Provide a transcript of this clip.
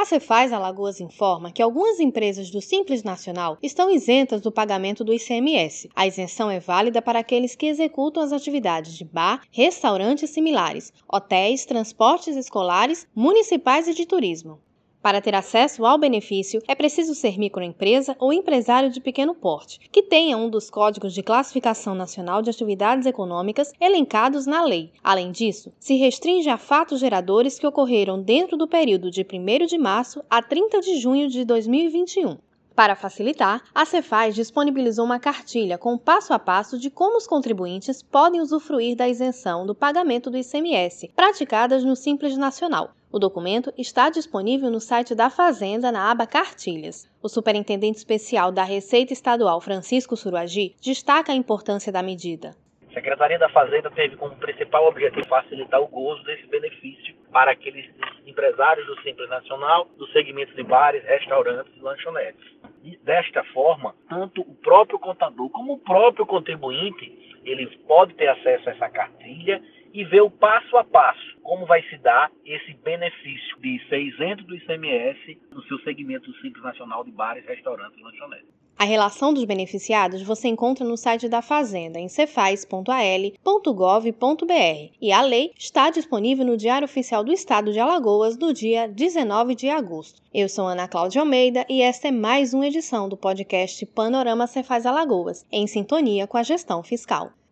A Cefaz Alagoas informa que algumas empresas do Simples Nacional estão isentas do pagamento do ICMS. A isenção é válida para aqueles que executam as atividades de bar, restaurantes similares, hotéis, transportes escolares, municipais e de turismo. Para ter acesso ao benefício, é preciso ser microempresa ou empresário de pequeno porte, que tenha um dos códigos de classificação nacional de atividades econômicas elencados na lei. Além disso, se restringe a fatos geradores que ocorreram dentro do período de 1 de março a 30 de junho de 2021. Para facilitar, a Cefaz disponibilizou uma cartilha com passo a passo de como os contribuintes podem usufruir da isenção do pagamento do ICMS, praticadas no Simples Nacional. O documento está disponível no site da Fazenda na aba Cartilhas. O superintendente especial da Receita Estadual, Francisco Suruagi, destaca a importância da medida. A Secretaria da Fazenda teve como principal objetivo facilitar o gozo desse benefício para aqueles empresários do Simples Nacional, dos segmentos de bares, restaurantes e lanchonetes. E desta forma, tanto o próprio contador como o próprio contribuinte, eles podem ter acesso a essa cartilha e ver o passo a passo como vai se dar esse benefício de ser isento do ICMS no seu segmento Simples Nacional de bares, restaurantes e lanchonetes. A relação dos beneficiados você encontra no site da Fazenda, em cefaz.al.gov.br, e a lei está disponível no Diário Oficial do Estado de Alagoas do dia 19 de agosto. Eu sou Ana Cláudia Almeida e esta é mais uma edição do podcast Panorama Cefaz Alagoas, em sintonia com a gestão fiscal.